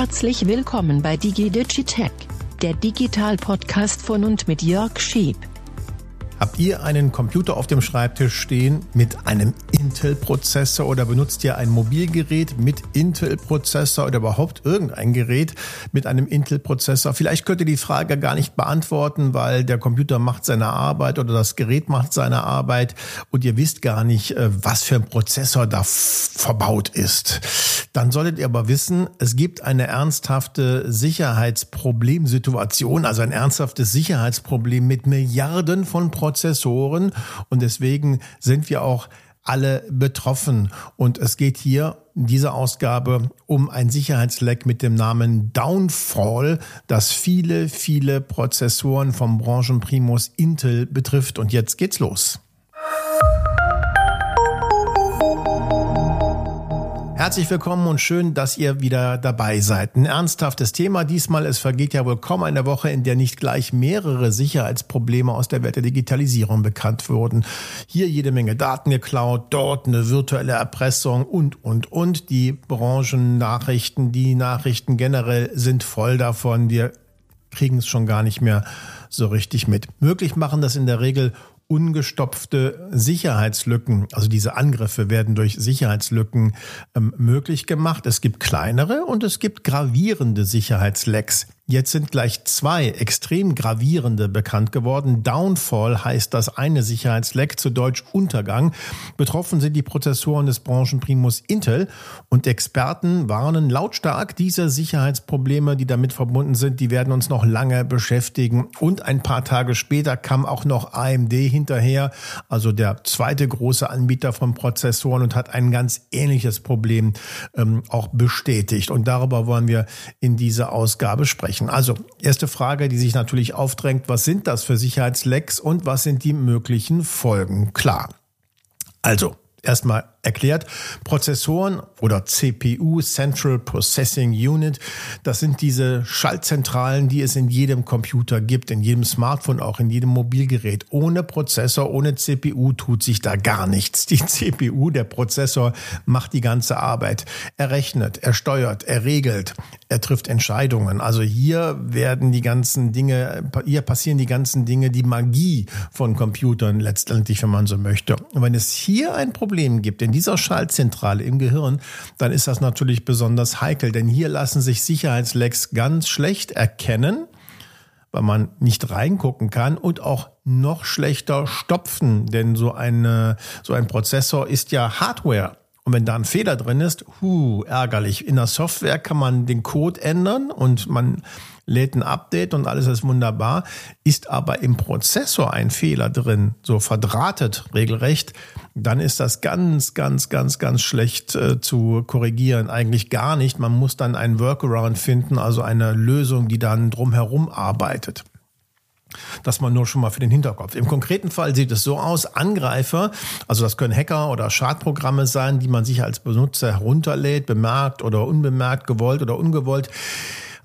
Herzlich willkommen bei DigiDigitech, der Digital-Podcast von und mit Jörg Schieb. Habt ihr einen Computer auf dem Schreibtisch stehen mit einem Intel-Prozessor oder benutzt ihr ein Mobilgerät mit Intel-Prozessor oder überhaupt irgendein Gerät mit einem Intel-Prozessor? Vielleicht könnt ihr die Frage gar nicht beantworten, weil der Computer macht seine Arbeit oder das Gerät macht seine Arbeit und ihr wisst gar nicht, äh, was für ein Prozessor da verbaut ist. Dann solltet ihr aber wissen, es gibt eine ernsthafte Sicherheitsproblemsituation, also ein ernsthaftes Sicherheitsproblem mit Milliarden von Prozessoren und deswegen sind wir auch alle betroffen. Und es geht hier in dieser Ausgabe um ein Sicherheitsleck mit dem Namen Downfall, das viele, viele Prozessoren vom Branchenprimus Intel betrifft. Und jetzt geht's los. Herzlich willkommen und schön, dass ihr wieder dabei seid. Ein ernsthaftes Thema diesmal. Es vergeht ja wohl kaum eine Woche, in der nicht gleich mehrere Sicherheitsprobleme aus der Welt der Digitalisierung bekannt wurden. Hier jede Menge Daten geklaut, dort eine virtuelle Erpressung und, und, und. Die Branchennachrichten, die Nachrichten generell sind voll davon. Wir kriegen es schon gar nicht mehr so richtig mit. Möglich machen das in der Regel ungestopfte Sicherheitslücken, also diese Angriffe werden durch Sicherheitslücken ähm, möglich gemacht. Es gibt kleinere und es gibt gravierende Sicherheitslecks. Jetzt sind gleich zwei extrem gravierende bekannt geworden. Downfall heißt das eine Sicherheitsleck, zu Deutsch Untergang. Betroffen sind die Prozessoren des Branchenprimus Intel und Experten warnen lautstark, diese Sicherheitsprobleme, die damit verbunden sind, die werden uns noch lange beschäftigen. Und ein paar Tage später kam auch noch AMD hinterher, also der zweite große Anbieter von Prozessoren und hat ein ganz ähnliches Problem ähm, auch bestätigt. Und darüber wollen wir in dieser Ausgabe sprechen erreichen. Also, erste Frage, die sich natürlich aufdrängt, was sind das für Sicherheitslecks und was sind die möglichen Folgen? Klar. Also, erstmal erklärt. Prozessoren oder CPU, Central Processing Unit, das sind diese Schaltzentralen, die es in jedem Computer gibt, in jedem Smartphone, auch in jedem Mobilgerät. Ohne Prozessor, ohne CPU tut sich da gar nichts. Die CPU, der Prozessor, macht die ganze Arbeit. Er rechnet, er steuert, er regelt, er trifft Entscheidungen. Also hier werden die ganzen Dinge, hier passieren die ganzen Dinge, die Magie von Computern letztendlich, wenn man so möchte. Und wenn es hier ein Problem gibt, in dieser Schaltzentrale im Gehirn, dann ist das natürlich besonders heikel, denn hier lassen sich Sicherheitslecks ganz schlecht erkennen, weil man nicht reingucken kann und auch noch schlechter stopfen, denn so eine, so ein Prozessor ist ja Hardware. Und wenn da ein Fehler drin ist, hu, ärgerlich. In der Software kann man den Code ändern und man lädt ein Update und alles ist wunderbar. Ist aber im Prozessor ein Fehler drin, so verdrahtet regelrecht, dann ist das ganz, ganz, ganz, ganz schlecht äh, zu korrigieren. Eigentlich gar nicht. Man muss dann einen Workaround finden, also eine Lösung, die dann drumherum arbeitet. Das mal nur schon mal für den Hinterkopf. Im konkreten Fall sieht es so aus, Angreifer, also das können Hacker oder Schadprogramme sein, die man sich als Benutzer herunterlädt, bemerkt oder unbemerkt, gewollt oder ungewollt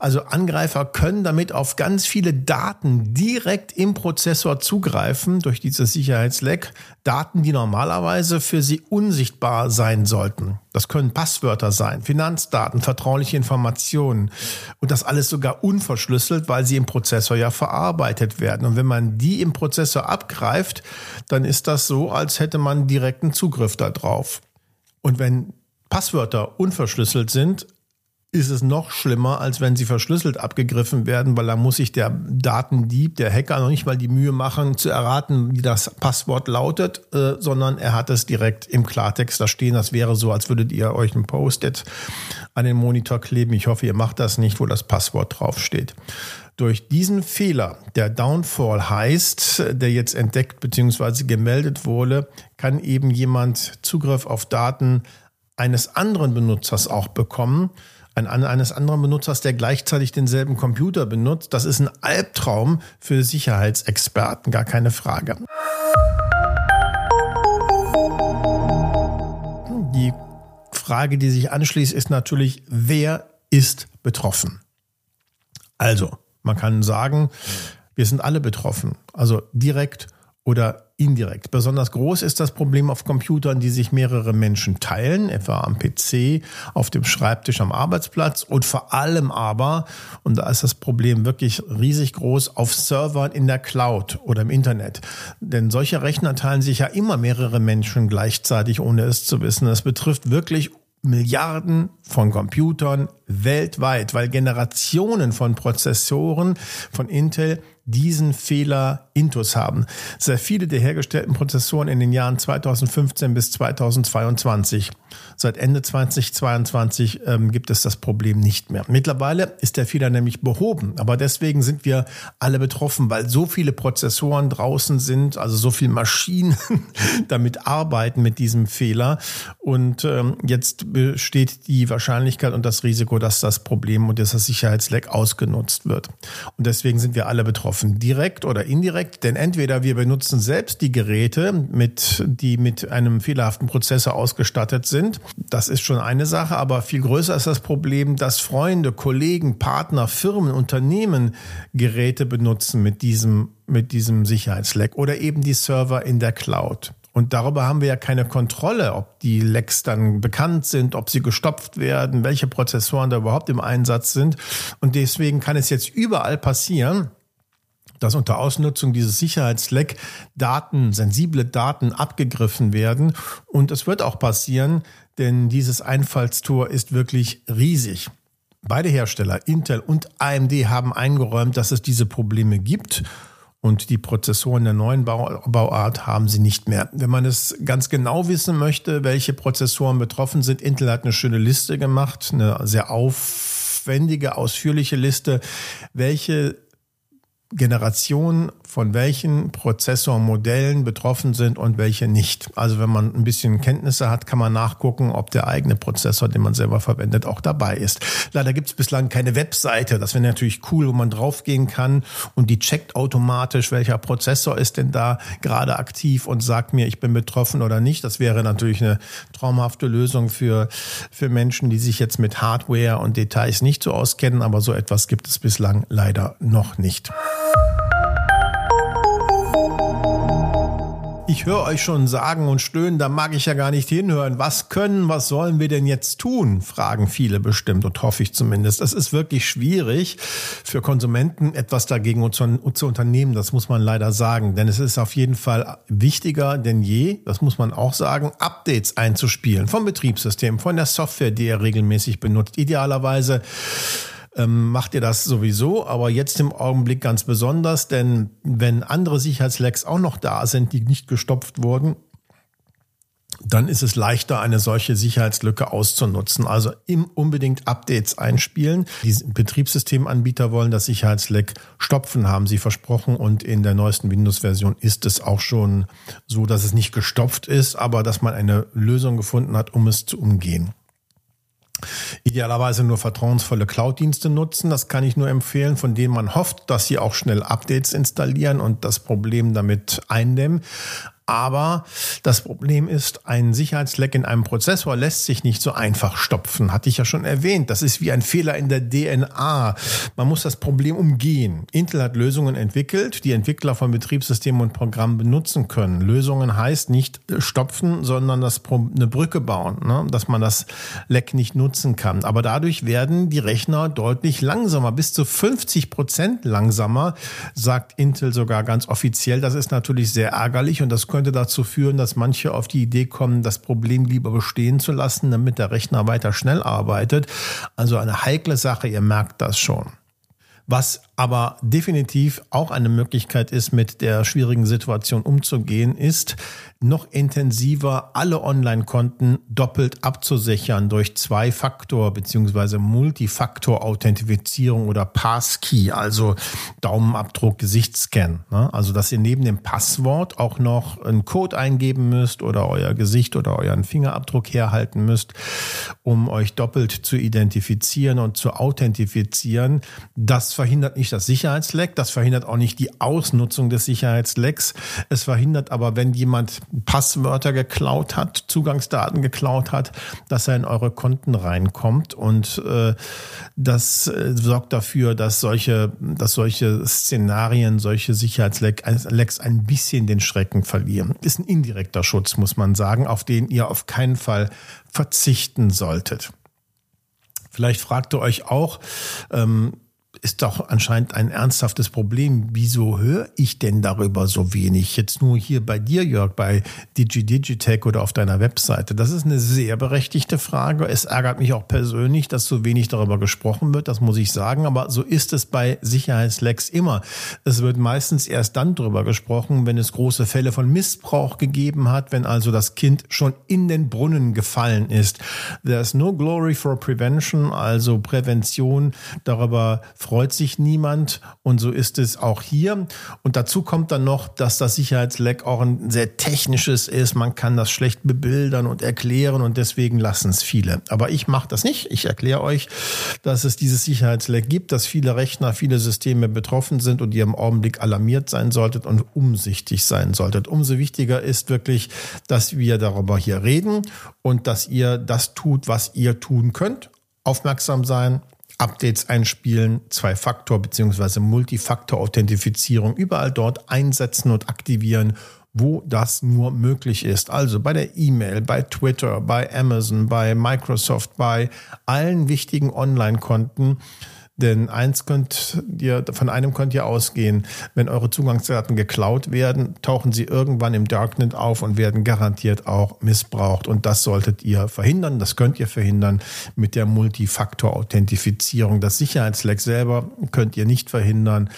also Angreifer können damit auf ganz viele Daten direkt im Prozessor zugreifen durch dieses Sicherheitsleck. Daten, die normalerweise für sie unsichtbar sein sollten. Das können Passwörter sein, Finanzdaten, vertrauliche Informationen und das alles sogar unverschlüsselt, weil sie im Prozessor ja verarbeitet werden. Und wenn man die im Prozessor abgreift, dann ist das so, als hätte man direkten Zugriff darauf. Und wenn Passwörter unverschlüsselt sind, ist es noch schlimmer, als wenn sie verschlüsselt abgegriffen werden, weil da muss sich der Datendieb, der Hacker noch nicht mal die Mühe machen, zu erraten, wie das Passwort lautet, äh, sondern er hat es direkt im Klartext da stehen. Das wäre so, als würdet ihr euch ein Post-it an den Monitor kleben. Ich hoffe, ihr macht das nicht, wo das Passwort draufsteht. Durch diesen Fehler, der Downfall heißt, der jetzt entdeckt bzw. gemeldet wurde, kann eben jemand Zugriff auf Daten eines anderen Benutzers auch bekommen ein, eines anderen Benutzers, der gleichzeitig denselben Computer benutzt. Das ist ein Albtraum für Sicherheitsexperten, gar keine Frage. Die Frage, die sich anschließt, ist natürlich, wer ist betroffen? Also, man kann sagen, wir sind alle betroffen, also direkt oder indirekt. Besonders groß ist das Problem auf Computern, die sich mehrere Menschen teilen, etwa am PC, auf dem Schreibtisch, am Arbeitsplatz und vor allem aber, und da ist das Problem wirklich riesig groß, auf Servern in der Cloud oder im Internet. Denn solche Rechner teilen sich ja immer mehrere Menschen gleichzeitig, ohne es zu wissen. Das betrifft wirklich Milliarden von Computern weltweit, weil Generationen von Prozessoren von Intel diesen Fehler intus haben. Sehr viele der hergestellten Prozessoren in den Jahren 2015 bis 2022. Seit Ende 2022 ähm, gibt es das Problem nicht mehr. Mittlerweile ist der Fehler nämlich behoben, aber deswegen sind wir alle betroffen, weil so viele Prozessoren draußen sind, also so viele Maschinen damit arbeiten mit diesem Fehler. Und ähm, jetzt besteht die Wahrscheinlichkeit und das Risiko, dass das Problem und das Sicherheitsleck ausgenutzt wird. Und deswegen sind wir alle betroffen betroffen, direkt oder indirekt, denn entweder wir benutzen selbst die Geräte, mit, die mit einem fehlerhaften Prozessor ausgestattet sind. Das ist schon eine Sache, aber viel größer ist das Problem, dass Freunde, Kollegen, Partner, Firmen, Unternehmen Geräte benutzen mit diesem, mit diesem Sicherheitsleck oder eben die Server in der Cloud. Und darüber haben wir ja keine Kontrolle, ob die Lecks dann bekannt sind, ob sie gestopft werden, welche Prozessoren da überhaupt im Einsatz sind. Und deswegen kann es jetzt überall passieren, dass unter Ausnutzung dieses Sicherheitsleck Daten, sensible Daten abgegriffen werden. Und es wird auch passieren, denn dieses Einfallstor ist wirklich riesig. Beide Hersteller, Intel und AMD, haben eingeräumt, dass es diese Probleme gibt. Und die Prozessoren der neuen Bauart haben sie nicht mehr. Wenn man es ganz genau wissen möchte, welche Prozessoren betroffen sind, Intel hat eine schöne Liste gemacht, eine sehr aufwendige, ausführliche Liste, welche Generation von welchen Prozessormodellen betroffen sind und welche nicht. Also wenn man ein bisschen Kenntnisse hat, kann man nachgucken, ob der eigene Prozessor, den man selber verwendet, auch dabei ist. Leider gibt es bislang keine Webseite. Das wäre natürlich cool, wo man draufgehen kann und die checkt automatisch, welcher Prozessor ist denn da gerade aktiv und sagt mir, ich bin betroffen oder nicht. Das wäre natürlich eine traumhafte Lösung für, für Menschen, die sich jetzt mit Hardware und Details nicht so auskennen. Aber so etwas gibt es bislang leider noch nicht. Ich höre euch schon sagen und stöhnen, da mag ich ja gar nicht hinhören. Was können, was sollen wir denn jetzt tun? Fragen viele bestimmt und hoffe ich zumindest. Es ist wirklich schwierig für Konsumenten etwas dagegen zu, unternehmen. Das muss man leider sagen, denn es ist auf jeden Fall wichtiger denn je, das muss man auch sagen, Updates einzuspielen vom Betriebssystem, von der Software, die ihr regelmäßig benutzt. Idealerweise ähm, macht ihr das sowieso, aber jetzt im Augenblick ganz besonders, denn wenn andere Sicherheitslecks auch noch da sind, die nicht gestopft wurden, dann ist es leichter, eine solche Sicherheitslücke auszunutzen. Also im unbedingt Updates einspielen. Die Betriebssystemanbieter wollen das Sicherheitsleck stopfen, haben sie versprochen. Und in der neuesten Windows-Version ist es auch schon so, dass es nicht gestopft ist, aber dass man eine Lösung gefunden hat, um es zu umgehen. Idealerweise nur vertrauensvolle Cloud-Dienste nutzen. Das kann ich nur empfehlen, von denen man hofft, dass sie auch schnell Updates installieren und das Problem damit eindämmen. Aber das Problem ist, ein Sicherheitsleck in einem Prozessor lässt sich nicht so einfach stopfen. Hatte ich ja schon erwähnt. Das ist wie ein Fehler in der DNA. Man muss das Problem umgehen. Intel hat Lösungen entwickelt, die Entwickler von Betriebssystemen und Programmen benutzen können. Lösungen heißt nicht stopfen, sondern das eine Brücke bauen, ne? dass man das Leck nicht nutzen kann. Aber dadurch werden die Rechner deutlich langsamer, bis zu 50 Prozent langsamer, sagt Intel sogar ganz offiziell. Das ist natürlich sehr ärgerlich und das könnte dazu führen, dass manche auf die Idee kommen, das Problem lieber bestehen zu lassen, damit der Rechner weiter schnell arbeitet. Also eine heikle Sache, ihr merkt das schon. Was aber definitiv auch eine Möglichkeit ist, mit der schwierigen Situation umzugehen, ist, noch intensiver alle Online-Konten doppelt abzusichern durch Zwei-Faktor- bzw. Multifaktor-Authentifizierung oder Passkey, also Daumenabdruck, Gesichtsscan. Ne? Also, dass ihr neben dem Passwort auch noch einen Code eingeben müsst oder euer Gesicht oder euren Fingerabdruck herhalten müsst, um euch doppelt zu identifizieren und zu authentifizieren. Das verhindert nicht nicht das Sicherheitsleck, das verhindert auch nicht die Ausnutzung des Sicherheitslecks. Es verhindert aber, wenn jemand Passwörter geklaut hat, Zugangsdaten geklaut hat, dass er in eure Konten reinkommt und äh, das äh, sorgt dafür, dass solche, dass solche Szenarien, solche Sicherheitslecks ein bisschen den Schrecken verlieren. Ist ein indirekter Schutz, muss man sagen, auf den ihr auf keinen Fall verzichten solltet. Vielleicht fragt ihr euch auch, ähm, ist doch anscheinend ein ernsthaftes Problem. Wieso höre ich denn darüber so wenig? Jetzt nur hier bei dir, Jörg, bei DigiDigitech oder auf deiner Webseite. Das ist eine sehr berechtigte Frage. Es ärgert mich auch persönlich, dass so wenig darüber gesprochen wird. Das muss ich sagen. Aber so ist es bei Sicherheitslecks immer. Es wird meistens erst dann darüber gesprochen, wenn es große Fälle von Missbrauch gegeben hat, wenn also das Kind schon in den Brunnen gefallen ist. There's no glory for prevention, also Prävention. Darüber freut sich niemand und so ist es auch hier. Und dazu kommt dann noch, dass das Sicherheitsleck auch ein sehr technisches ist. Man kann das schlecht bebildern und erklären und deswegen lassen es viele. Aber ich mache das nicht. Ich erkläre euch, dass es dieses Sicherheitsleck gibt, dass viele Rechner, viele Systeme betroffen sind und ihr im Augenblick alarmiert sein solltet und umsichtig sein solltet. Umso wichtiger ist wirklich, dass wir darüber hier reden und dass ihr das tut, was ihr tun könnt. Aufmerksam sein, Updates einspielen, Zwei-Faktor- bzw. Multifaktor-Authentifizierung überall dort einsetzen und aktivieren, wo das nur möglich ist. Also bei der E-Mail, bei Twitter, bei Amazon, bei Microsoft, bei allen wichtigen Online-Konten denn eins könnt ihr, von einem könnt ihr ausgehen, wenn eure Zugangsdaten geklaut werden, tauchen sie irgendwann im Darknet auf und werden garantiert auch missbraucht. Und das solltet ihr verhindern. Das könnt ihr verhindern mit der Multifaktor-Authentifizierung. Das Sicherheitsleck selber könnt ihr nicht verhindern.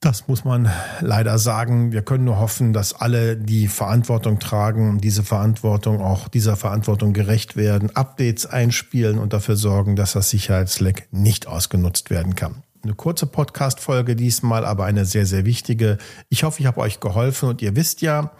Das muss man leider sagen. Wir können nur hoffen, dass alle die Verantwortung tragen, diese Verantwortung auch dieser Verantwortung gerecht werden, Updates einspielen und dafür sorgen, dass das Sicherheitsleck nicht ausgenutzt werden kann. Eine kurze Podcast-Folge diesmal, aber eine sehr, sehr wichtige. Ich hoffe, ich habe euch geholfen und ihr wisst ja,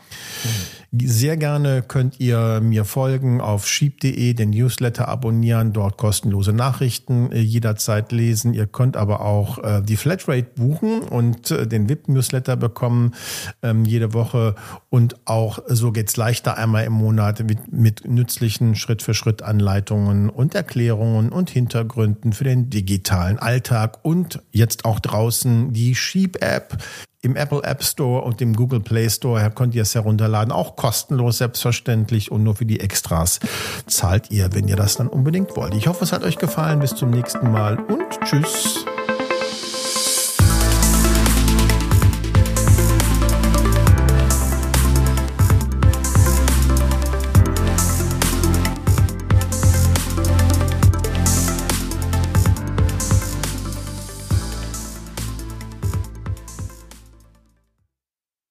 sehr gerne könnt ihr mir folgen auf sheep.de, den Newsletter abonnieren, dort kostenlose Nachrichten äh, jederzeit lesen. Ihr könnt aber auch äh, die Flatrate buchen und äh, den VIP-Newsletter bekommen ähm, jede Woche. Und auch so geht's leichter einmal im Monat mit, mit nützlichen Schritt-für-Schritt-Anleitungen und Erklärungen und Hintergründen für den digitalen Alltag und jetzt auch draußen die Sheep-App im Apple App Store und im Google Play Store könnt ihr es herunterladen. Auch kostenlos selbstverständlich und nur für die Extras zahlt ihr, wenn ihr das dann unbedingt wollt. Ich hoffe, es hat euch gefallen. Bis zum nächsten Mal und tschüss.